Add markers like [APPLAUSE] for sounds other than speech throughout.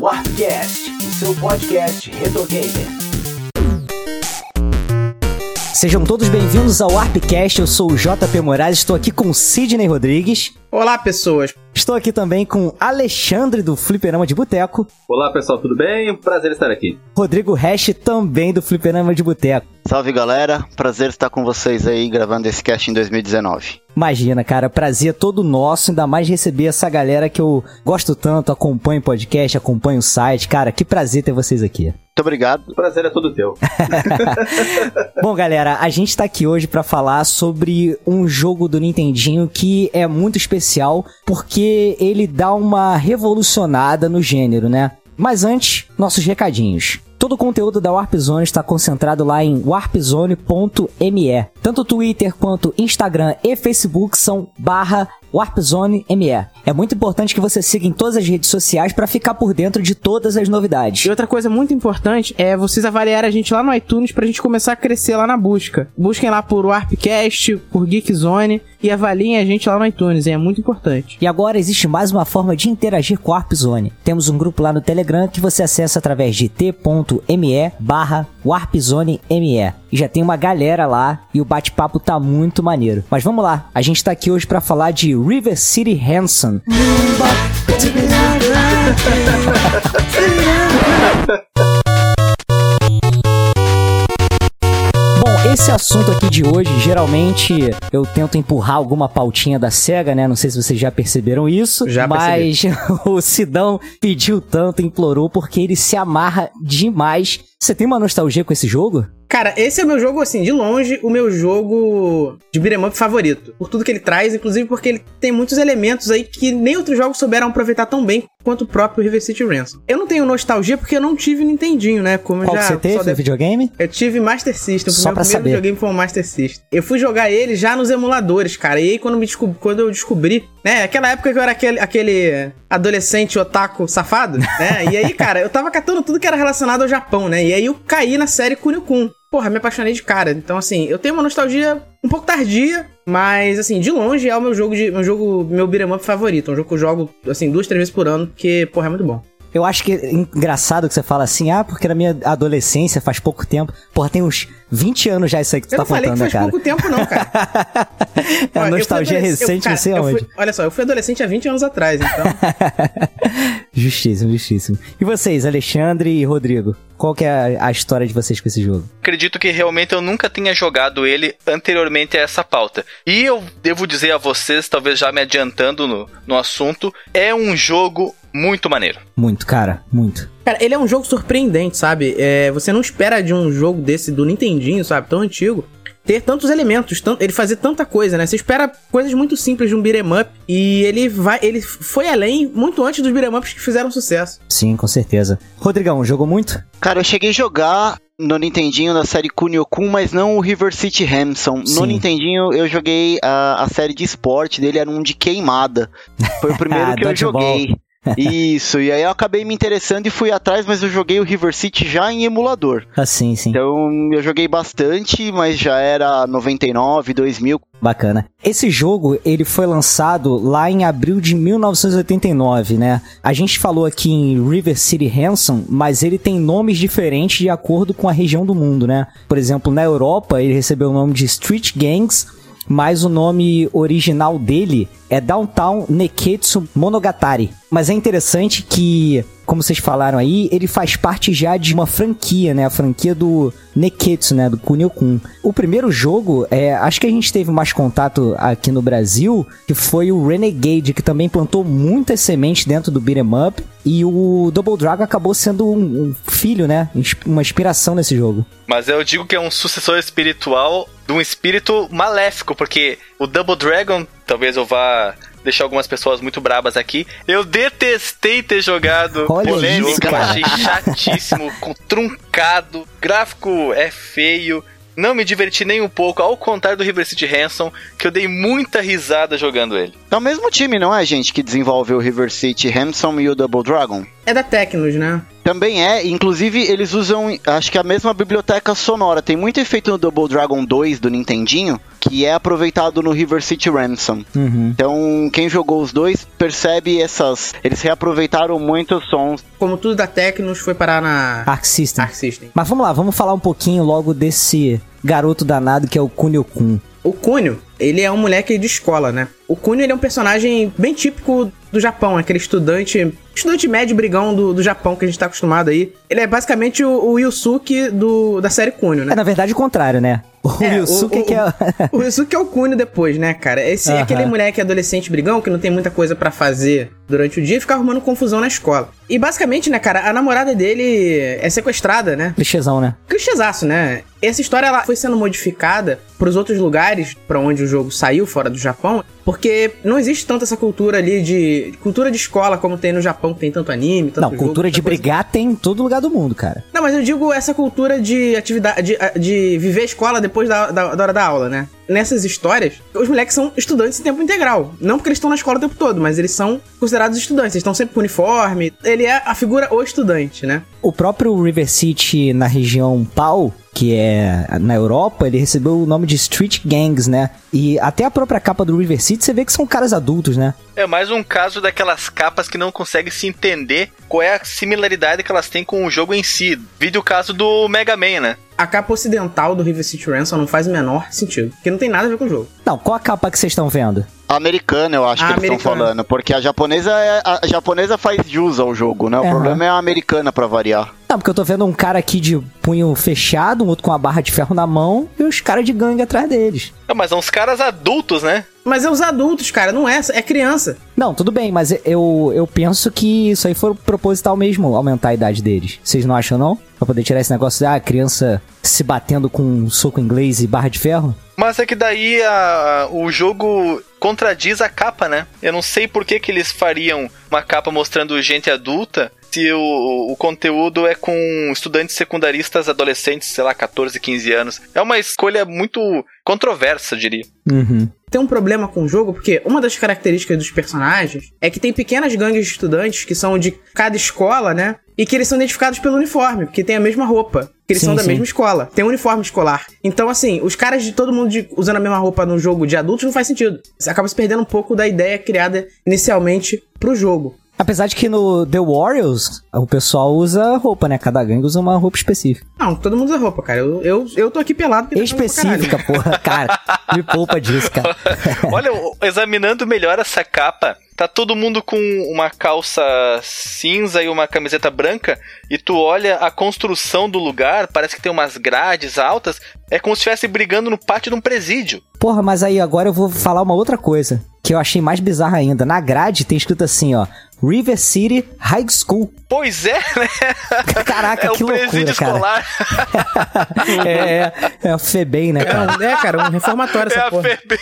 Warpcast, o seu podcast Retro Gamer. Sejam todos bem-vindos ao Warpcast. Eu sou o JP Moraes, estou aqui com Sidney Rodrigues. Olá, pessoas. Estou aqui também com Alexandre do Fliperama de Boteco. Olá, pessoal, tudo bem? Prazer estar aqui. Rodrigo Hash também do Fliperama de Boteco. Salve, galera. Prazer estar com vocês aí gravando esse cast em 2019. Imagina, cara, prazer todo nosso, ainda mais receber essa galera que eu gosto tanto, acompanho o podcast, acompanho o site. Cara, que prazer ter vocês aqui. Muito obrigado. O prazer é todo teu. [LAUGHS] [LAUGHS] Bom, galera, a gente tá aqui hoje para falar sobre um jogo do Nintendinho que é muito especial porque ele dá uma revolucionada no gênero, né? Mas antes, nossos recadinhos. Todo o conteúdo da Warp Zone está concentrado lá em warpzone.me. Tanto Twitter quanto Instagram e Facebook são barra Warpzone ME. É muito importante que você siga em todas as redes sociais para ficar por dentro de todas as novidades. E outra coisa muito importante é vocês avaliarem a gente lá no iTunes pra gente começar a crescer lá na busca. Busquem lá por Warpcast, por Geekzone e avaliem a gente lá no iTunes, hein? é muito importante. E agora existe mais uma forma de interagir com a Warpzone. Temos um grupo lá no Telegram que você acessa através de t.me barra warpzoneme. E já tem uma galera lá e o bate-papo tá muito maneiro. Mas vamos lá, a gente tá aqui hoje para falar de River City Ransom. [LAUGHS] esse assunto aqui de hoje, geralmente eu tento empurrar alguma pautinha da SEGA, né? Não sei se vocês já perceberam isso. Já mas [LAUGHS] o Sidão pediu tanto, implorou, porque ele se amarra demais. Você tem uma nostalgia com esse jogo? Cara, esse é o meu jogo, assim, de longe, o meu jogo de beat'em up favorito. Por tudo que ele traz, inclusive porque ele tem muitos elementos aí que nem outros jogos souberam aproveitar tão bem quanto o próprio River City Ransom. Eu não tenho nostalgia porque eu não tive Nintendinho, né? Como Qual já você teve deve- videogame? Eu tive Master System. O Só meu pra primeiro saber. videogame foi o Master System. Eu fui jogar ele já nos emuladores, cara. E aí, quando, me descob- quando eu descobri, né? Aquela época que eu era aquele, aquele adolescente otaku safado, né? E aí, cara, eu tava catando tudo que era relacionado ao Japão, né? E aí eu caí na série Kunio-kun. Porra, me apaixonei de cara. Então, assim, eu tenho uma nostalgia um pouco tardia, mas, assim, de longe é o meu jogo, de, meu jogo, meu beat'em up favorito. Um jogo que eu jogo, assim, duas, três vezes por ano, porque, porra, é muito bom. Eu acho que é engraçado que você fala assim, ah, porque na minha adolescência, faz pouco tempo. Porra, tem uns 20 anos já isso aí que tu Eu tá não falei que né, faz cara? pouco tempo, não, cara. [LAUGHS] é eu fui nostalgia recente, eu- não sei cara, eu aonde. fui- olha só, eu fui adolescente há 20 anos atrás, então. [LAUGHS] Justíssimo, justíssimo. E vocês, Alexandre e Rodrigo? Qual que é a, a história de vocês com esse jogo? acredito que realmente eu nunca tinha jogado ele anteriormente a essa pauta. E eu devo dizer a vocês, talvez já me adiantando no, no assunto, é um jogo muito maneiro. Muito, cara, muito. Cara, ele é um jogo surpreendente, sabe? É, você não espera de um jogo desse do Nintendinho, sabe? Tão antigo. Ter tantos elementos, tan- ele fazer tanta coisa, né? Você espera coisas muito simples de um beat'em up e ele vai, ele foi além muito antes dos beat'em ups que fizeram sucesso. Sim, com certeza. Rodrigão, jogou muito? Cara, eu cheguei a jogar no Nintendinho da série Kunio-kun, mas não o River City Ransom. No Nintendinho eu joguei a, a série de esporte dele, era um de queimada. Foi o [LAUGHS] primeiro Ah, que eu joguei. [LAUGHS] Isso, e aí eu acabei me interessando e fui atrás, mas eu joguei o River City já em emulador. Ah, sim, sim. Então eu joguei bastante, mas já era 99, 2000. Bacana. Esse jogo, ele foi lançado lá em abril de 1989, né? A gente falou aqui em River City Ransom, mas ele tem nomes diferentes de acordo com a região do mundo, né? Por exemplo, na Europa, ele recebeu o nome de Street Gangs, mas o nome original dele é Downtown Neketsu Monogatari. Mas é interessante que, como vocês falaram aí, ele faz parte já de uma franquia, né? A franquia do Neketsu, né? Do Kunio-kun. O primeiro jogo, é, acho que a gente teve mais contato aqui no Brasil, que foi o Renegade, que também plantou muitas sementes dentro do beat'em up. E o Double Dragon acabou sendo um, um filho, né? Uma inspiração nesse jogo. Mas eu digo que é um sucessor espiritual de um espírito maléfico, porque o Double Dragon, talvez eu vá deixar algumas pessoas muito brabas aqui. Eu detestei ter jogado Olha o isso, jogo, cara. achei chatíssimo, [LAUGHS] com truncado, gráfico é feio. Não me diverti nem um pouco, ao contrário do River City Ransom, que eu dei muita risada jogando ele. É o mesmo time, não é, gente, que desenvolveu o River City Ransom e o Double Dragon? É da Tecnos, né? Também é, inclusive eles usam, acho que a mesma biblioteca sonora. Tem muito efeito no Double Dragon 2 do Nintendinho, que é aproveitado no River City Ransom. Uhum. Então, quem jogou os dois percebe essas. Eles reaproveitaram muitos sons. Como tudo da Tecnos foi parar na Arc System. Arc System. Mas vamos lá, vamos falar um pouquinho logo desse garoto danado que é o Kunio-kun. O Kunio, ele é um moleque de escola, né? O Kunio ele é um personagem bem típico do Japão, aquele estudante, estudante médio brigão do, do Japão que a gente tá acostumado aí. Ele é basicamente o, o Yusuke do, da série Kunio, né? É, na verdade, o contrário, né? O É, Yusuke o, que é... o, o Yusuke é o Kunio depois, né, cara? Esse é Aham. aquele moleque adolescente brigão que não tem muita coisa pra fazer durante o dia e fica arrumando confusão na escola. E basicamente, né, cara, a namorada dele é sequestrada, né? Clichêzão, né? clichêzaço, né? Essa história ela foi sendo modificada pros outros lugares pra onde o jogo saiu, fora do Japão, porque não existe tanto essa cultura ali de. cultura de escola como tem no Japão, que tem tanto anime, tanto Não, jogo, cultura de coisa. brigar tem em todo lugar do mundo, cara. Não, mas eu digo essa cultura de atividade. de, de viver a escola depois da, da, da hora da aula, né? Nessas histórias, os moleques são estudantes em tempo integral. Não porque eles estão na escola o tempo todo, mas eles são considerados estudantes. Eles estão sempre com uniforme. Ele é a figura o estudante, né? O próprio River City na região Pau, que é na Europa, ele recebeu o nome de Street Gangs, né? E até a própria capa do River City, você vê que são caras adultos, né? É mais um caso daquelas capas que não conseguem se entender qual é a similaridade que elas têm com o jogo em si. Vídeo o caso do Mega Man, né? A capa ocidental do River City Ransom não faz o menor sentido. Porque não tem nada a ver com o jogo. Não, qual a capa que vocês estão vendo? A americana, eu acho A que eles estão americana. falando. Porque a japonesa, é, a japonesa faz jus ao jogo, né? O problema é a americana, pra variar. Não, porque eu tô vendo um cara aqui de punho fechado, um outro com a barra de ferro na mão e os caras de gangue atrás deles. Não, mas são uns caras adultos, né? Mas é os adultos, cara, não é, é criança. Não, tudo bem, mas eu, eu penso que isso aí foi proposital mesmo, aumentar a idade deles. Vocês não acham, não? Pra poder tirar esse negócio de, ah, criança se batendo com um soco inglês e barra de ferro? Mas é que daí a- o jogo contradiz a capa, né? Eu não sei por que, que eles fariam uma capa mostrando gente adulta se o, o conteúdo é com estudantes secundaristas adolescentes, sei lá, 14, 15 anos. É uma escolha muito controversa, eu diria. Uhum. Tem um problema com o jogo, porque uma das características dos personagens é que tem pequenas gangues de estudantes que são de cada escola, né? E que eles são identificados pelo uniforme, porque tem a mesma roupa. Que eles Sim, são da sim. mesma escola. Tem um uniforme escolar. Então, assim, os caras de todo mundo de- usando a mesma roupa no jogo de adultos não faz sentido. Você acaba se perdendo um pouco da ideia criada inicialmente pro jogo. Apesar de que no The Warriors, o pessoal usa roupa, né? Cada gangue usa uma roupa específica. Não, todo mundo usa roupa, cara. Eu, eu, eu tô aqui pelado tá. Específica, porra. Cara, me poupa disso, cara. [LAUGHS] Olha, examinando melhor essa capa, tá todo mundo com uma calça cinza e uma camiseta branca, e tu olha a construção do lugar, parece que tem umas grades altas, é como se estivesse brigando no pátio de um presídio. Porra, mas aí agora eu vou falar uma outra coisa, que eu achei mais bizarra ainda. Na grade tem escrito assim, ó. River City High School. Pois é, né? Caraca, é que loucura, presídio cara. escolar. [LAUGHS] É, é, é o FEBEM, né, É, cara? um- é, cara, um reformatório É essa a porra. FEB.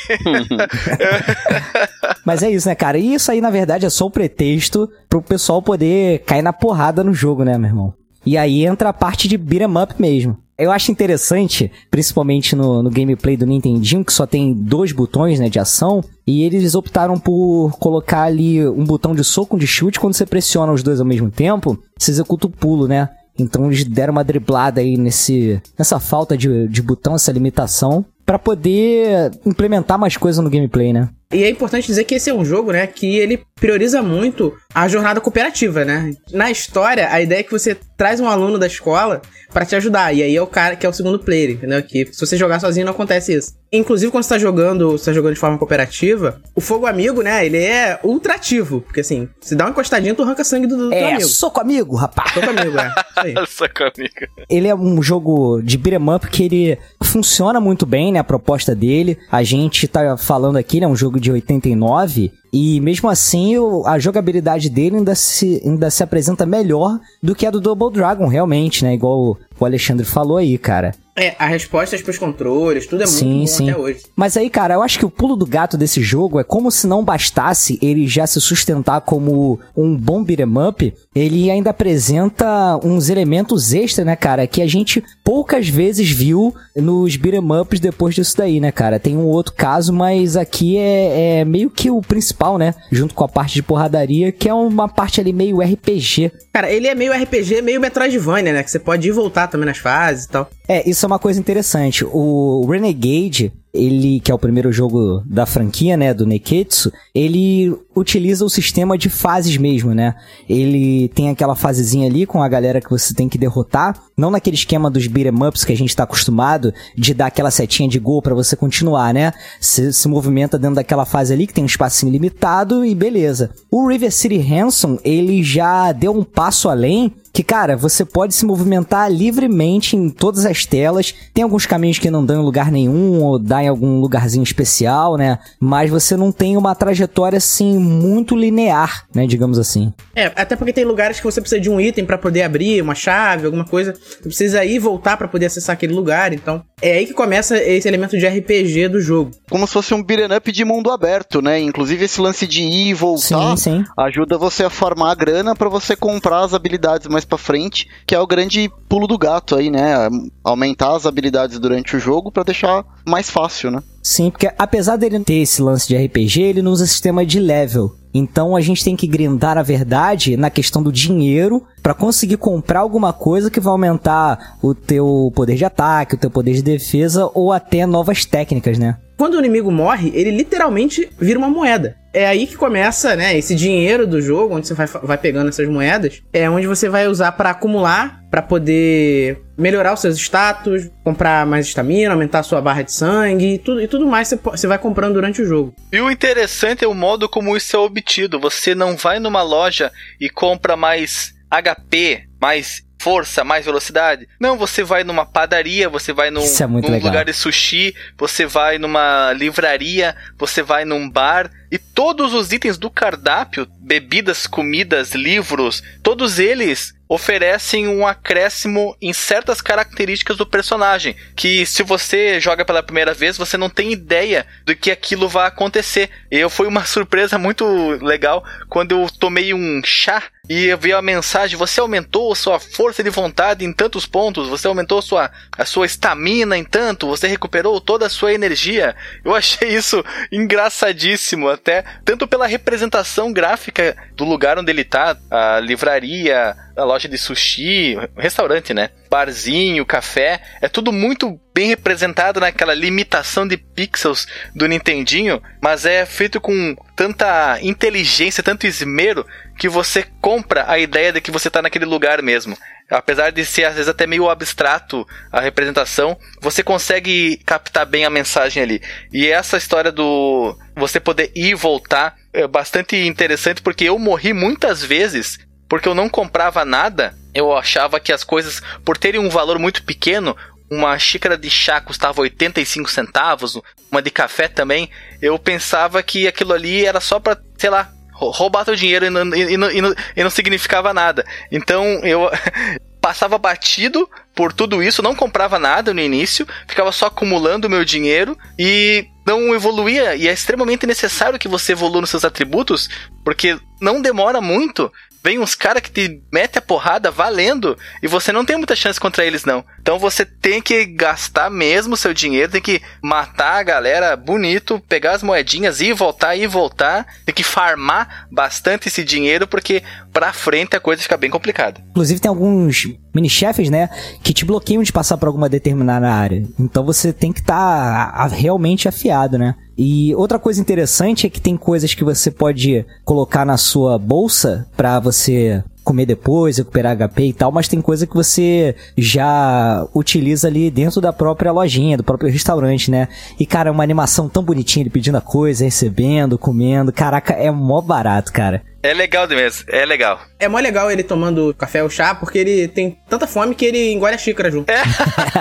[LAUGHS] Mas é isso, né, cara? E isso aí, na verdade, é só o pretexto pro pessoal poder cair na porrada no jogo, né, meu irmão? E aí entra a parte de beat 'em up mesmo. Eu acho interessante, principalmente no, no gameplay do Nintendinho, que só tem dois botões, né, de ação, e eles optaram por colocar ali um botão de soco, um de chute, quando você pressiona os dois ao mesmo tempo, você executa o pulo, né? Então eles deram uma driblada aí nesse, nessa falta de, de botão, essa limitação, pra poder implementar mais coisa no gameplay, né? E é importante dizer que esse é um jogo, né, que ele prioriza muito a jornada cooperativa, né? Na história, a ideia é que você traz um aluno da escola pra te ajudar, e aí é o cara que é o segundo player, entendeu? Que se você jogar sozinho não acontece isso. Inclusive, quando você tá jogando, você tá jogando de forma cooperativa, o fogo amigo, né, ele é ultra ativo, porque assim, se dá uma encostadinha, tu arranca sangue do, do teu É, amigo. soco amigo, rapaz. Fogo amigo, é. Isso aí. [LAUGHS] Saca, amiga. Ele é um jogo de beat'em up que ele funciona muito bem, né? A proposta dele. A gente tá falando aqui, né? Um jogo de 89. E mesmo assim, a jogabilidade dele ainda se, ainda se apresenta melhor do que a do Double Dragon, realmente, né? Igual o Alexandre falou aí, cara. É, as respostas pros controles, tudo é muito Sim, bom sim. até hoje. Mas aí, cara, eu acho que o pulo do gato desse jogo é como se não bastasse ele já se sustentar como um bom beat'em up, ele ainda apresenta uns elementos extra, né, cara, que a gente poucas vezes viu nos beat'em ups depois disso daí, né, cara. Tem um outro caso, mas aqui é, é meio que o principal principal, né? Junto com a parte de porradaria, que é uma parte ali meio RPG. Cara, ele é meio RPG, meio Metroidvania, né? Que você pode ir e voltar também nas fases e tal. É, isso é uma coisa interessante. O Renegade, ele, que é o primeiro jogo da franquia, né, do Neketsu, ele utiliza o sistema de fases mesmo, né? Ele tem aquela fasezinha ali com a galera que você tem que derrotar, não naquele esquema dos beat'em ups que a gente tá acostumado de dar aquela setinha de gol para você continuar, né? Você se movimenta dentro daquela fase ali que tem um espacinho limitado e beleza. O River City Ransom, ele já deu um passo além que, cara, você pode se movimentar livremente em todas as telas. Tem alguns caminhos que não dão em lugar nenhum ou dá em algum lugarzinho especial, né? Mas você não tem uma trajetória assim muito linear, né, digamos assim. É, até porque tem lugares que você precisa de um item para poder abrir, uma chave, alguma coisa. Você precisa ir e voltar para poder acessar aquele lugar, então é aí que começa esse elemento de RPG do jogo. Como se fosse um beat'em up de mundo aberto, né? Inclusive esse lance de ir e voltar Sim, sim. ajuda você a farmar a grana para você comprar as habilidades mais pra frente, que é o grande pulo do gato aí, né? Aumentar as habilidades durante o jogo para deixar mais fácil, né? Sim, porque apesar dele ter esse lance de RPG, ele não usa sistema de level. Então a gente tem que grindar a verdade na questão do dinheiro para conseguir comprar alguma coisa que vai aumentar o teu poder de ataque, o teu poder de defesa ou até novas técnicas, né? Quando o inimigo morre, ele literalmente vira uma moeda. É aí que começa, né, esse dinheiro do jogo, onde você vai, vai pegando essas moedas, é onde você vai usar para acumular, para poder melhorar os seus status, comprar mais estamina, aumentar a sua barra de sangue e tudo, e tudo mais você, você vai comprando durante o jogo. E o interessante é o modo como isso é obtido. Você não vai numa loja e compra mais HP, mais força, mais velocidade. Não, você vai numa padaria, você vai num, é num lugar de sushi, você vai numa livraria, você vai num bar e todos os itens do cardápio, bebidas, comidas, livros, todos eles oferecem um acréscimo em certas características do personagem, que se você joga pela primeira vez, você não tem ideia do que aquilo vai acontecer. E eu foi uma surpresa muito legal quando eu tomei um chá e vi a mensagem: você aumentou sua força de vontade em tantos pontos, você aumentou sua, a sua estamina em tanto, você recuperou toda a sua energia. Eu achei isso engraçadíssimo, até tanto pela representação gráfica do lugar onde ele tá, a livraria, a loja de sushi, restaurante, né? Barzinho, café, é tudo muito bem representado naquela limitação de pixels do Nintendinho, mas é feito com tanta inteligência, tanto esmero, que você compra a ideia de que você tá naquele lugar mesmo. Apesar de ser às vezes até meio abstrato a representação, você consegue captar bem a mensagem ali. E essa história do você poder ir e voltar é bastante interessante porque eu morri muitas vezes porque eu não comprava nada. Eu achava que as coisas, por terem um valor muito pequeno, uma xícara de chá custava 85 centavos, uma de café também. Eu pensava que aquilo ali era só pra, sei lá, rou- roubar teu dinheiro e não, e, não, e não- e não significava nada. Então eu [LAUGHS] passava batido por tudo isso, não comprava nada no início, ficava só acumulando meu dinheiro e não evoluía. E é extremamente necessário que você evolua nos seus atributos, porque não demora muito. Vem uns caras que te mete a porrada valendo e você não tem muita chance contra eles, não. Então você tem que gastar mesmo seu dinheiro, tem que matar a galera bonito, pegar as moedinhas e voltar e voltar. Tem que farmar bastante esse dinheiro, porque pra frente a coisa fica bem complicada. Inclusive tem alguns mini-chefes, né, que te bloqueiam de passar por alguma determinada área. Então você tem que estar realmente afiado, né? E outra coisa interessante é que tem coisas que você pode colocar na sua bolsa pra você comer depois, recuperar HP e tal, mas tem coisa que você já utiliza ali dentro da própria lojinha, do próprio restaurante, né? E cara, é uma animação tão bonitinha ele pedindo a coisa, recebendo, comendo. Caraca, é mó barato, cara. É legal mesmo, é legal. É mó legal ele tomando café ou chá, porque ele tem tanta fome que ele engole a xícara junto. É.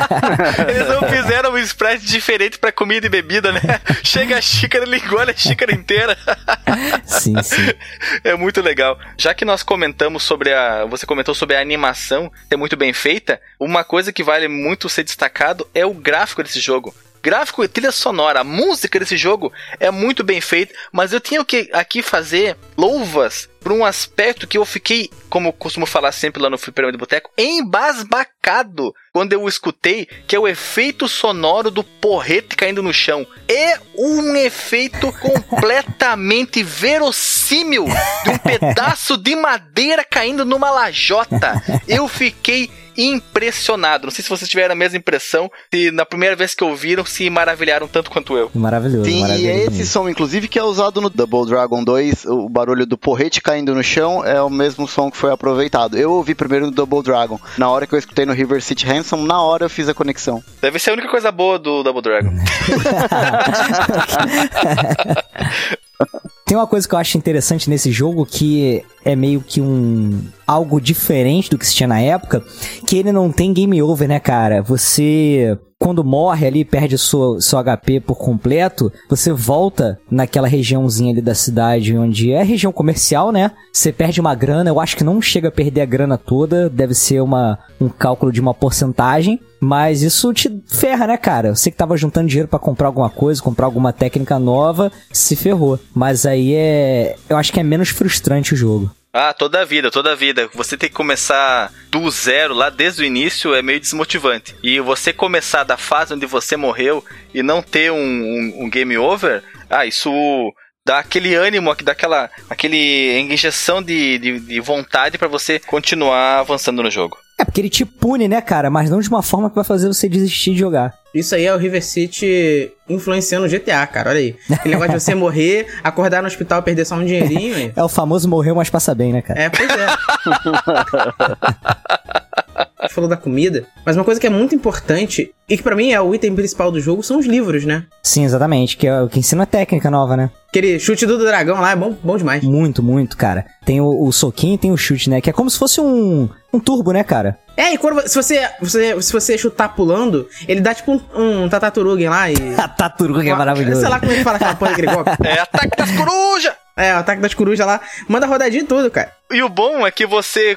[LAUGHS] Eles não fizeram um sprite diferente pra comida e bebida, né? Chega a xícara, ele engole a xícara inteira. [LAUGHS] Sim, sim. É muito legal. Já que nós comentamos sobre a. Você comentou sobre a animação ser muito bem feita, uma coisa que vale muito ser destacado é o gráfico desse jogo. Gráfico e trilha sonora, a música desse jogo é muito bem feita, mas eu tinha que aqui fazer louvas por um aspecto que eu fiquei, como eu costumo falar sempre lá no Fliperama de Boteco, embasbacado quando eu escutei, que é o efeito sonoro do porrete caindo no chão. É um efeito [LAUGHS] completamente verossímil de um pedaço de madeira caindo numa lajota. Eu fiquei impressionado. Não sei se vocês tiveram a mesma impressão, se na primeira vez que ouviram se maravilharam tanto quanto eu. Maravilhoso. Sim, e maravilhoso é esse som, inclusive, que é usado no Double Dragon 2, o barulho do porrete caindo no chão é o mesmo som que foi aproveitado. Eu ouvi primeiro no Double Dragon. Na hora que eu escutei no River City Ransom, na hora eu fiz a conexão. Deve ser a única coisa boa do Double Dragon. [LAUGHS] [LAUGHS] [LAUGHS] Tem uma coisa que eu acho interessante nesse jogo que é meio que um algo diferente do que se tinha na época, que ele não tem game over, né, cara? Você quando morre ali, perde sua, seu HP por completo, você volta naquela regiãozinha ali da cidade onde é região comercial, né? Você perde uma grana, eu acho que não chega a perder a grana toda, deve ser uma, um cálculo de uma porcentagem, mas isso te ferra, né, cara? Você que tava juntando dinheiro pra comprar alguma coisa, comprar alguma técnica nova, se ferrou. Mas aí é. Eu acho que é menos frustrante o jogo. Ah, toda a vida, toda a vida. Você tem que começar do zero, lá desde o início, é meio desmotivante. E você começar da fase onde você morreu e não ter um, um, um game over, ah, isso dá aquele ânimo, dá aquela aquele injeção de, de, de vontade para você continuar avançando no jogo. É porque ele te pune, né, cara? Mas não de uma forma que vai fazer você desistir de jogar. Isso aí é o River City influenciando o GTA, cara. Olha aí. Aquele negócio de você morrer, acordar no hospital e perder só um dinheirinho. [LAUGHS] É o famoso morreu, mas passa bem, né, cara? É, pois é. [LAUGHS] Gente falou da comida, mas uma coisa que é muito importante e que pra mim é o item principal do jogo são os livros, né? Sim, exatamente. Que é o que ensina a técnica nova, né? Aquele chute do dragão lá é bom, bom demais. Muito, muito, cara. Tem o, o soquinho e tem o chute, né? Que é como se fosse um, um turbo, né, cara? É, e quando se você, você, se você chutar pulando, ele dá tipo um, um Tataturugin lá e. [LAUGHS] A Tataruga é maravilhoso. Sei lá como ele fala aquela porra daquele golpe. É ataque das corujas! É, o ataque das corujas lá. Manda rodadinha e tudo, cara. E o bom é que você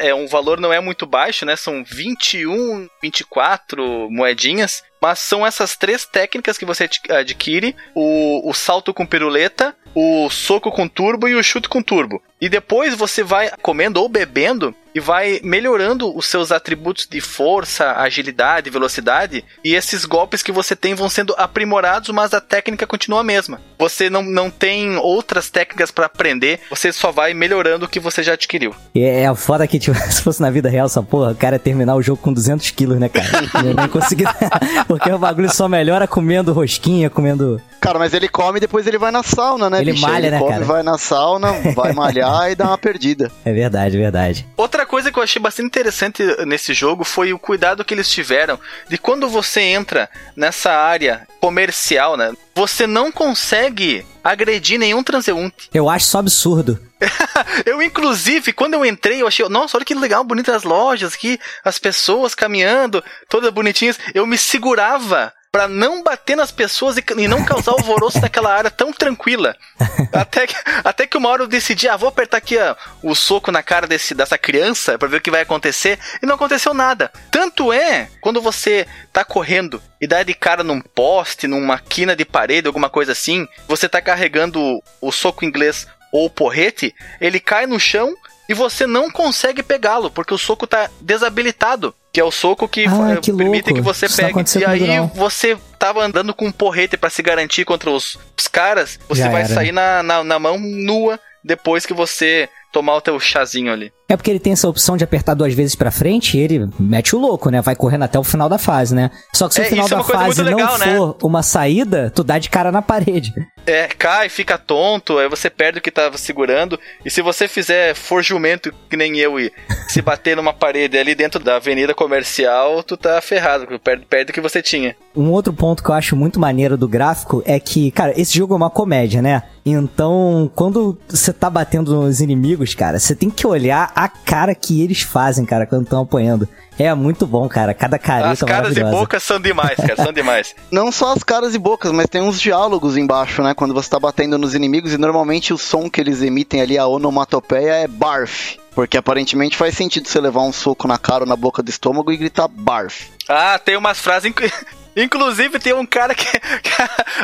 é um valor não é muito baixo, né? São 21, 24 moedinhas, mas são essas três técnicas que você adqu- adquire: o, o salto com piruleta, o soco com turbo e o chute com turbo. E depois você vai comendo ou bebendo e vai melhorando os seus atributos de força, agilidade, velocidade. E esses golpes que você tem vão sendo aprimorados, mas a técnica continua a mesma. Você não, não tem outras técnicas para aprender, você só vai melhorando o que você já adquiriu. É é foda que, tipo, [LAUGHS] se fosse na vida real essa porra, o cara terminar o jogo com 200 quilos, né, cara? Eu nem consegui. [LAUGHS] Porque o bagulho só melhora comendo rosquinha, comendo. Cara, mas ele come e depois ele vai na sauna, né, Ele bicho? malha, ele né, come, cara? vai na sauna, vai malhar e dá uma perdida. É verdade, é verdade. Outra coisa que eu achei bastante interessante nesse jogo foi o cuidado que eles tiveram de quando você entra nessa área comercial, né? Você não consegue agredir nenhum transeunte. Eu acho isso absurdo. [LAUGHS] Eu, inclusive, quando eu entrei, eu achei, nossa, olha que legal, bonitas as lojas aqui, as pessoas caminhando, todas bonitinhas. Eu me segurava pra não bater nas pessoas e, e não causar alvoroço naquela área tão tranquila. [LAUGHS] Até que, até que uma hora eu decidi, ah, vou apertar aqui ó, o soco na cara desse, dessa criança pra ver o que vai acontecer. E não aconteceu nada. Tanto é, quando você tá correndo e dá de cara num poste, numa quina de parede, alguma coisa assim, você tá carregando o, o soco inglês ou o porrete, ele cai no chão e você não consegue pegá-lo, porque o soco tá desabilitado. Que é o soco que, Ah, que permite louco. que você Isso não pegue. E aí não. você tava andando com um porrete pra se garantir contra os, os caras, você Já vai era. sair na, na, na mão nua depois que você tomar o teu chazinho ali. É porque ele tem essa opção de apertar duas vezes pra frente e ele mete o louco, né? Vai correndo até o final da fase, né? Só que se É, o final é da coisa fase legal, não né? for uma saída, tu dá de cara na parede. É, cai, fica tonto, aí você perde o que tava segurando. E se você fizer for jumento que nem eu e se bater numa parede ali dentro da avenida comercial, tu tá ferrado, tu perde, perde o que você tinha. Um outro ponto que eu acho muito maneiro do gráfico é que, cara, esse jogo é uma comédia, né? Então, quando você tá batendo nos inimigos, cara, você tem que olhar a cara que eles fazem, cara, quando estão apanhando. É muito bom, cara. Cada careta As caras e bocas são demais, cara, são demais. [LAUGHS] Não só as caras e bocas, mas tem uns diálogos embaixo, né? Quando você tá batendo nos inimigos e normalmente o som que eles emitem ali, a onomatopeia, é barf. Porque aparentemente faz sentido você levar um soco na cara ou na boca do estômago e gritar barf. Ah, tem umas frases. [LAUGHS] inc- Inclusive, tem um cara que, [LAUGHS] que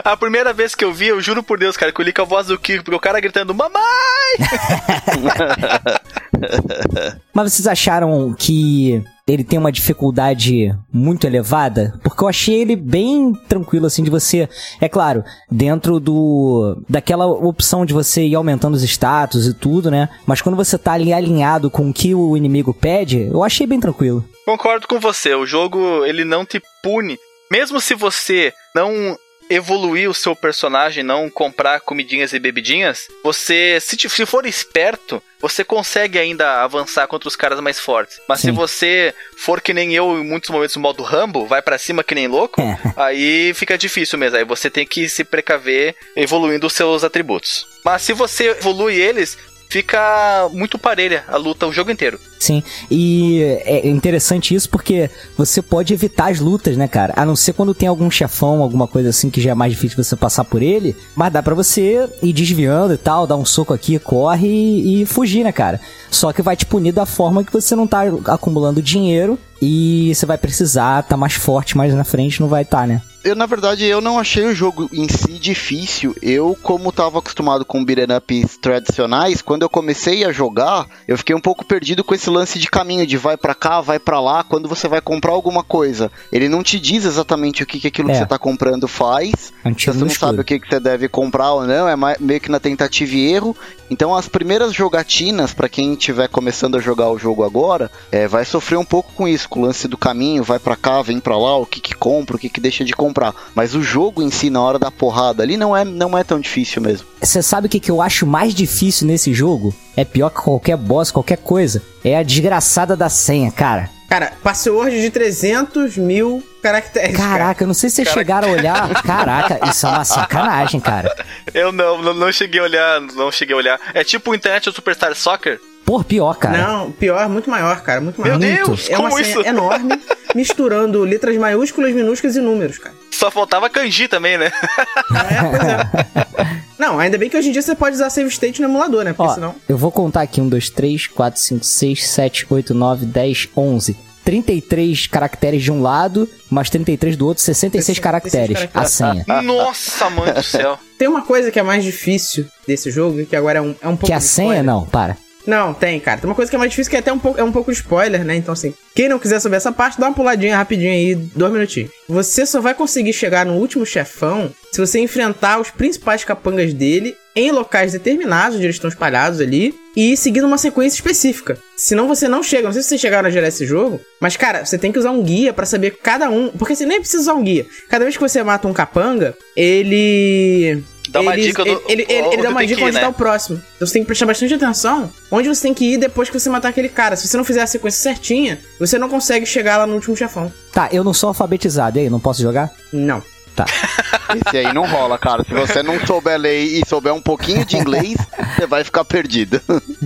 a primeira vez que eu vi, eu juro por Deus, cara, que eu li com a voz do Kiko, porque o cara gritando, mamãe! [LAUGHS] Mas vocês acharam que ele tem uma dificuldade muito elevada? Porque eu achei ele bem tranquilo, assim, de você. É claro, dentro do. daquela opção de você ir aumentando os status e tudo, né? Mas quando você tá ali alinhado com o que o inimigo pede, eu achei bem tranquilo. Concordo com você, o jogo ele não te pune. Mesmo se você não evoluir o seu personagem, não comprar comidinhas e bebidinhas, você, se, te- se for esperto, você consegue ainda avançar contra os caras mais fortes. Mas se Sim. você for que nem eu em muitos momentos no modo Rambo, vai pra cima que nem louco, É. [LAUGHS] aí fica difícil mesmo. Aí você tem que se precaver evoluindo os seus atributos. Mas se você evolui eles, fica muito parelha a luta o jogo inteiro. Sim, e é interessante isso porque você pode evitar as lutas, né, cara? A não ser quando tem algum chefão, alguma coisa assim que já é mais difícil você passar por ele, mas dá pra você ir desviando e tal, dar um soco aqui, corre e, e fugir, né, cara? Só que vai te punir da forma que você não tá acumulando dinheiro e você vai precisar tá mais forte mais na frente, não vai estar, né? Eu, na verdade, eu não achei o jogo em si difícil. Eu, como tava acostumado com beat'em ups tradicionais, quando eu comecei a jogar, eu fiquei um pouco perdido com esse lance de caminho, de vai pra cá, vai pra lá, quando você vai comprar alguma coisa. Ele não te diz exatamente o que, que aquilo É. que você tá comprando faz. Um Você não escuro. sabe o que, que você deve comprar ou não, é meio que na tentativa e erro. Então as primeiras jogatinas, pra quem estiver começando a jogar o jogo agora, é, vai sofrer um pouco com isso, com o lance do caminho, vai pra cá, vem pra lá, o que que compra, o que que deixa de comprar. Mas o jogo em si, na hora da porrada ali, não é, não é tão difícil mesmo. Você sabe o que, que eu acho mais difícil nesse jogo? É pior que qualquer boss, qualquer coisa. É a desgraçada da senha, cara. Cara, password de 300 mil caracteres. cara. Caraca, eu não sei se vocês chegaram a olhar. Caraca, isso é uma sacanagem, cara. Eu não, não, não cheguei a olhar, não cheguei a olhar. É tipo o Internet do Superstar Soccer? Por pior, cara. Não, pior, muito maior, cara. Muito maior. Meu Muito. Deus, É uma como senha isso? enorme, [LAUGHS] misturando letras maiúsculas, minúsculas e números, cara. Só faltava kanji também, né? É, pois é. [LAUGHS] Não, ainda bem que hoje em dia você pode usar save state no emulador, né? Porque Ó, senão. eu vou contar aqui: 1, 2, 3, 4, 5, 6, 7, 8, 9, 10, 11. 33 caracteres de um lado, mais 33 do outro, 66 66 caracteres. A caracteres. senha. [LAUGHS] Nossa, mãe do céu. Tem uma coisa que é mais difícil desse jogo, que agora é um, é um pouco. Que a senha, spoiler. não, para. Não, tem, cara. Tem uma coisa que é mais difícil que é até um pouco, é um pouco spoiler, né? Então, assim, quem não quiser saber essa parte, dá uma puladinha rapidinho aí, dois minutinhos. Você só vai conseguir chegar no último chefão se você enfrentar os principais capangas dele em locais determinados, onde eles estão espalhados ali, e seguindo uma sequência específica. Senão você não chega. Não sei se vocês chegaram a gerar esse jogo, mas, cara, você tem que usar um guia pra saber cada um. Porque você nem precisa usar um guia. Cada vez que você mata um capanga, ele. Dá uma ele, dica do- ele, ele, ele, ele dá uma dica que ir, onde né? tá o próximo. Então você tem que prestar bastante atenção onde você tem que ir depois que você matar aquele cara. Se você não fizer a sequência certinha, você não consegue chegar lá no último chefão. Tá, eu não sou alfabetizado, e aí, não posso jogar? Não. Tá. Esse aí não rola, cara. Se você não souber ler e souber um pouquinho de inglês, você vai ficar perdido.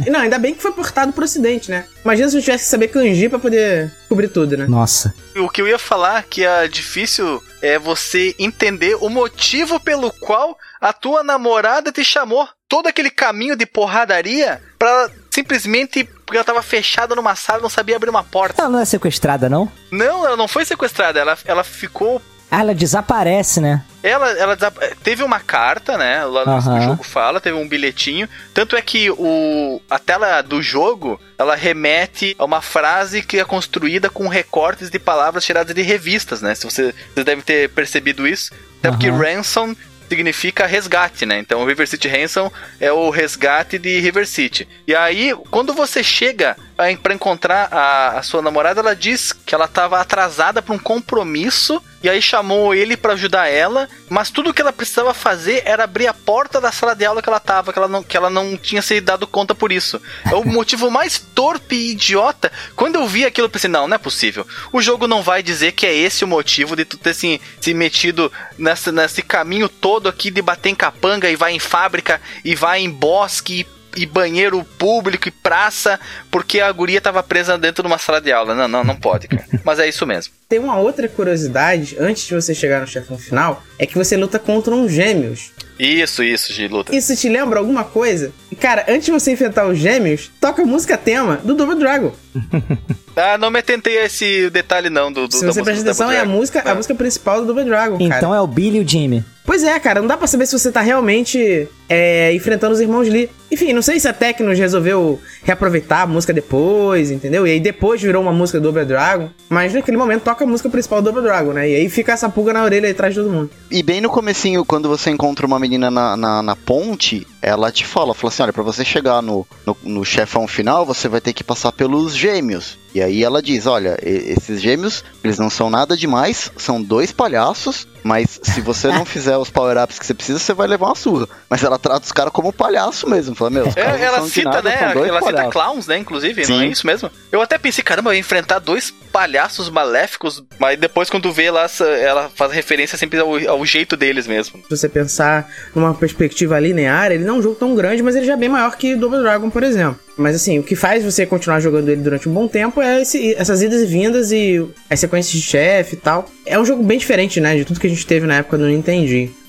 E Não, ainda bem que foi portado pro ocidente, né? Imagina se eu tivesse que saber kanji pra poder cobrir tudo, né? Nossa. O que eu ia falar que é difícil é você entender o motivo pelo qual a tua namorada te chamou todo aquele caminho de porradaria pra simplesmente porque ela tava fechada numa sala e não sabia abrir uma porta. Ela não é sequestrada, não? Não, ela não foi sequestrada, ela, ela ficou Ah, ela desaparece, né? Ela, ela desap- teve uma carta, né? Lá no Aham. jogo fala, teve um bilhetinho. Tanto é que o, a tela do jogo ela remete a uma frase que é construída com recortes de palavras tiradas de revistas, né? Se você, vocês devem ter percebido isso. Até porque Aham. ransom significa resgate, né? Então River City Ransom é o resgate de River City. E aí, quando você chega a- pra encontrar a, a sua namorada, ela diz que ela tava atrasada pra um compromisso e aí chamou ele pra ajudar ela, mas tudo que ela precisava fazer era abrir a porta da sala de aula que ela tava, que ela não, que ela não tinha se dado conta por isso. É o motivo mais torpe e idiota. Quando eu vi aquilo, eu pensei, não, não é possível. O jogo não vai dizer que é esse o motivo de tu ter se, se metido nessa, nesse caminho todo aqui de bater em capanga e vai em fábrica e vai em bosque e banheiro público e praça porque a guria tava presa dentro de uma sala de aula. Não, não, não pode, cara. [LAUGHS] Mas é isso mesmo. Tem uma outra curiosidade, antes de você chegar no chefão final, é que você luta contra uns gêmeos. Isso, isso, de luta. Isso te lembra alguma coisa? E, cara, antes de você enfrentar os gêmeos, toca a música tema do Double Dragon. [LAUGHS] Ah, não me atentei a esse detalhe não do, do Se você presta atenção, é a música, a música principal do Double Dragon, cara. Então é o Billy e o Jimmy. Pois é, cara, não dá pra saber se você tá realmente é, enfrentando os irmãos Lee. Enfim, não sei se a Tecnos resolveu reaproveitar a música depois, entendeu? E aí depois virou uma música do Double Dragon. Mas naquele momento toca a música principal do Double Dragon, né? E aí fica essa pulga na orelha atrás de todo mundo. E bem no comecinho, quando você encontra uma menina na, na, na ponte, ela te fala, fala assim, olha, pra você chegar no, no, no chefão final, você vai ter que passar pelos gêmeos. E aí ela diz, olha, esses gêmeos, eles não são nada demais, são dois palhaços, mas se você não [LAUGHS] fizer os power-ups que você precisa, você vai levar uma surra. Mas ela trata os caras como palhaço mesmo, fala, meu, É, não ela cita, né? Ela cita clowns, né? Inclusive, não é Sim. isso mesmo? Eu até pensei, caramba, eu ia enfrentar dois palhaços maléficos, mas depois quando vê lá, ela faz referência sempre ao, ao jeito deles mesmo. Se você pensar numa perspectiva linear, ele não é um jogo tão grande, mas ele já é bem maior que Double Dragon, por exemplo. Mas assim, o que faz você continuar jogando ele durante um bom tempo é esse- essas idas e vindas e as sequências de chefe e tal. É um jogo bem diferente, né, de tudo que a gente teve na época do Nintendo.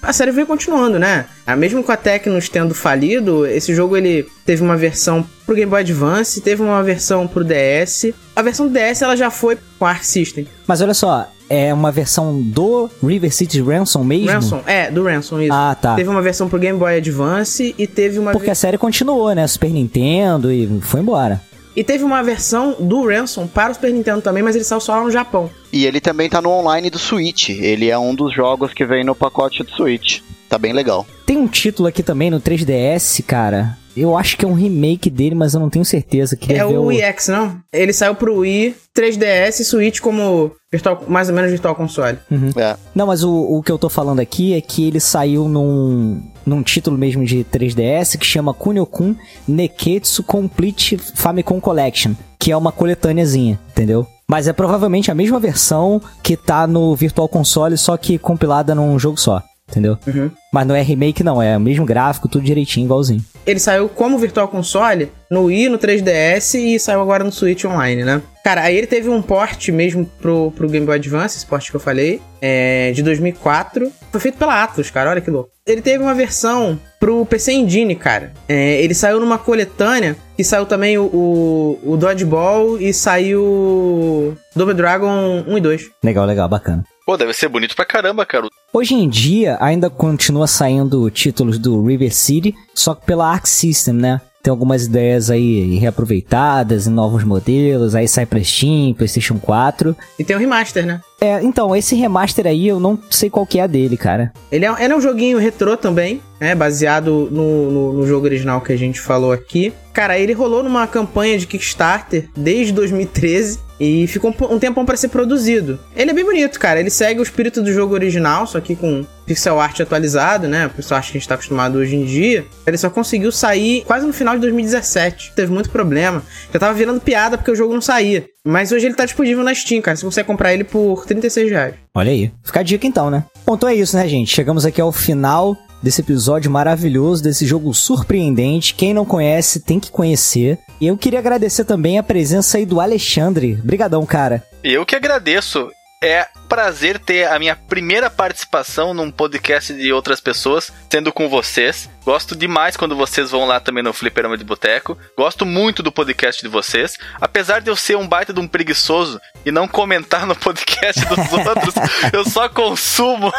A série veio continuando, né? Ah, Mesmo com a Tecnos tendo falido, esse jogo ele teve uma versão pro Game Boy Advance, teve uma versão pro DS. A versão do DS ela já foi com a Arc System. Mas olha só, é uma versão do River City Ransom mesmo? Ransom, é, do Ransom, isso. Ah, tá. Teve uma versão pro Game Boy Advance e teve uma Porque a série continuou, né? Super Nintendo e foi embora. E teve uma versão do Ransom para o Super Nintendo também, mas ele saiu só lá no Japão. E ele também tá no online do Switch. Ele é um dos jogos que vem no pacote do Switch. Tá bem legal. Tem um título aqui também no 3DS, cara. Eu acho que é um remake dele, mas eu não tenho certeza. Queria é ver o Wii X, não? Ele saiu pro Wii, 3DS e Switch como virtual, mais ou menos virtual console. É. Não, mas o, o que eu tô falando aqui é que ele saiu num, num título mesmo de 3DS que chama Kunio-kun Neketsu Complete Famicom Collection, que é uma coletâneazinha, entendeu? Mas é provavelmente a mesma versão que tá no Virtual Console, só que compilada num jogo só, entendeu? Uhum. Mas não é remake não, é o mesmo gráfico, tudo direitinho, igualzinho. Ele saiu como virtual console no Wii, no 3DS e saiu agora no Switch Online, né? Cara, aí ele teve um port mesmo pro, pro Game Boy Advance, esse port que eu falei, é, de 2004. Foi feito pela Atlus, cara, olha que louco. Ele teve uma versão pro PC Engine, cara. É, ele saiu numa coletânea que saiu também o, o, o Dodgeball e saiu Double Dragon 1 e 2. Legal, legal, bacana. Pô, deve ser bonito pra caramba, cara. Hoje em dia, ainda continua saindo títulos do River City, só que pela Arc System, né? Tem algumas ideias aí reaproveitadas em novos modelos, aí sai pra Steam, PlayStation 4. E tem o remaster, né? É, então, esse remaster aí eu não sei qual que é a dele, cara. Ele é, ele é um joguinho retrô também, né? Baseado no, no, no jogo original que a gente falou aqui. Cara, ele rolou numa campanha de Kickstarter desde 2013 e ficou um, tempão pra ser produzido. Ele é bem bonito, cara. Ele segue o espírito do jogo original, só que com pixel art atualizado, né? Pixel art que a gente tá acostumado hoje em dia. Ele só conseguiu sair quase no final de 2017. Teve muito problema. Já tava virando piada porque o jogo não saía. Mas hoje ele tá disponível na Steam, cara. Você consegue comprar ele por 36 reais. Olha aí. Fica a dica então, né? Bom, então é isso, né, gente? Chegamos aqui ao final desse episódio maravilhoso, desse jogo surpreendente. Quem não conhece tem que conhecer. E eu queria agradecer também a presença aí do Alexandre. Brigadão, cara. Eu que agradeço. É prazer ter a minha primeira participação num podcast de outras pessoas, sendo com vocês. Gosto demais quando vocês vão lá também no Fliperama de Boteco. Gosto muito do podcast de vocês. Apesar de eu ser um baita de um preguiçoso e não comentar no podcast dos [LAUGHS] outros, eu só consumo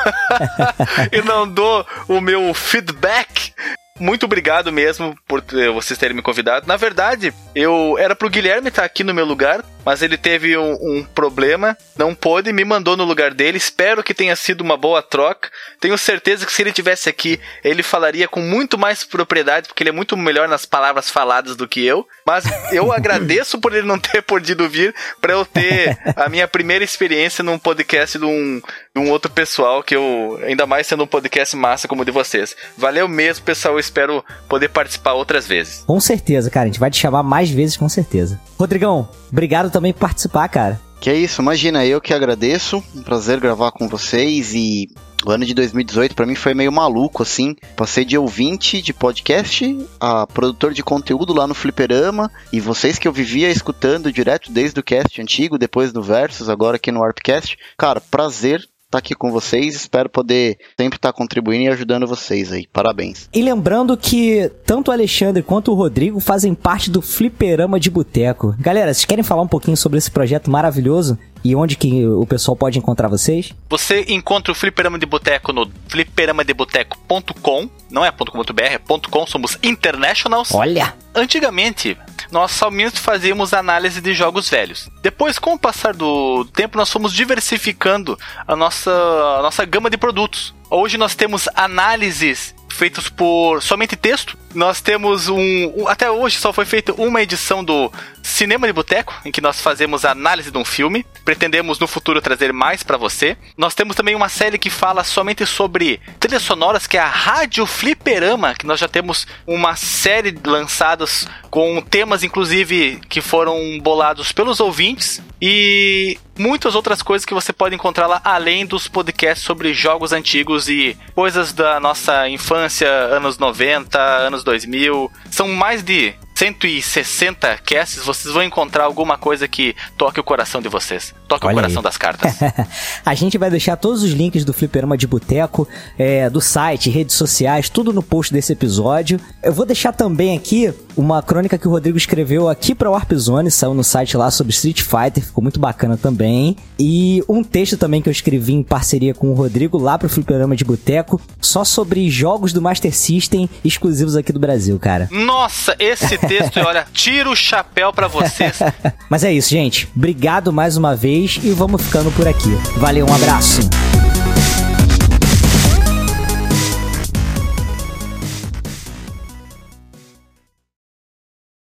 [LAUGHS] e não dou o meu feedback. Muito obrigado mesmo por vocês terem me convidado. Na verdade, eu era pro Guilherme estar aqui no meu lugar, mas ele teve um, um problema, não pôde, me mandou no lugar dele. Espero que tenha sido uma boa troca. Tenho certeza que se ele tivesse aqui, ele falaria com muito mais propriedade, porque ele é muito melhor nas palavras faladas do que eu. Mas eu [LAUGHS] agradeço por ele não ter podido vir para eu ter a minha primeira experiência num podcast de um, de um outro pessoal que eu, ainda mais sendo um podcast massa como o de vocês. Valeu mesmo, pessoal. Eu espero poder participar outras vezes. Com certeza, cara. A gente vai te chamar mais vezes, com certeza. Rodrigão, obrigado também por participar, cara. Que é isso, imagina, eu que agradeço. Um prazer gravar com vocês e O ano de 2018 para mim foi meio maluco, assim. Passei de ouvinte de podcast a produtor de conteúdo lá no Fliperama. E vocês que eu vivia escutando direto desde o cast antigo, depois do Versus, agora aqui no Warpcast. Cara, prazer estar aqui com vocês. Espero poder sempre estar contribuindo e ajudando vocês aí. Parabéns. E lembrando que tanto o Alexandre quanto o Rodrigo fazem parte do Fliperama de Boteco. Galera, vocês querem falar um pouquinho sobre esse projeto maravilhoso? E onde que o pessoal pode encontrar vocês? Você encontra o Fliperama de Boteco no fliperamadeboteco.com, não é .com.br, é .com, somos internationals. Olha! Antigamente, nós somente fazíamos análise de jogos velhos. Depois, com o passar do tempo, nós fomos diversificando a nossa, a nossa gama de produtos. Hoje nós temos análises feitas por somente texto. Nós temos um, Até hoje só foi feita uma edição do Cinema de Boteco, em que nós fazemos análise de um filme. Pretendemos no futuro trazer mais para você. Nós temos também uma série que fala somente sobre trilhas sonoras, que é a Rádio Fliperama, que nós já temos uma série lançadas com temas, inclusive, que foram bolados pelos ouvintes. E muitas outras coisas que você pode encontrar lá, além dos podcasts sobre jogos antigos e coisas da nossa infância, anos 90, anos 2000. São mais de 160 casts, vocês vão encontrar alguma coisa que toque o coração de vocês. Toque Olha o coração aí. das cartas. [LAUGHS] a gente vai deixar todos os links do Fliperama de Boteco, é, do site, redes sociais, tudo no post desse episódio. Eu vou deixar também aqui uma crônica que o Rodrigo escreveu aqui pra Warp Zone, saiu no site lá sobre Street Fighter, ficou muito bacana também. E um texto também que eu escrevi em parceria com o Rodrigo lá pro Fliperama de Boteco, só sobre jogos do Master System exclusivos aqui do Brasil, cara. Nossa, esse texto, [LAUGHS] olha, tira o chapéu pra vocês. [LAUGHS] Mas é isso, gente. Obrigado mais uma vez e vamos ficando por aqui. Valeu, um abraço.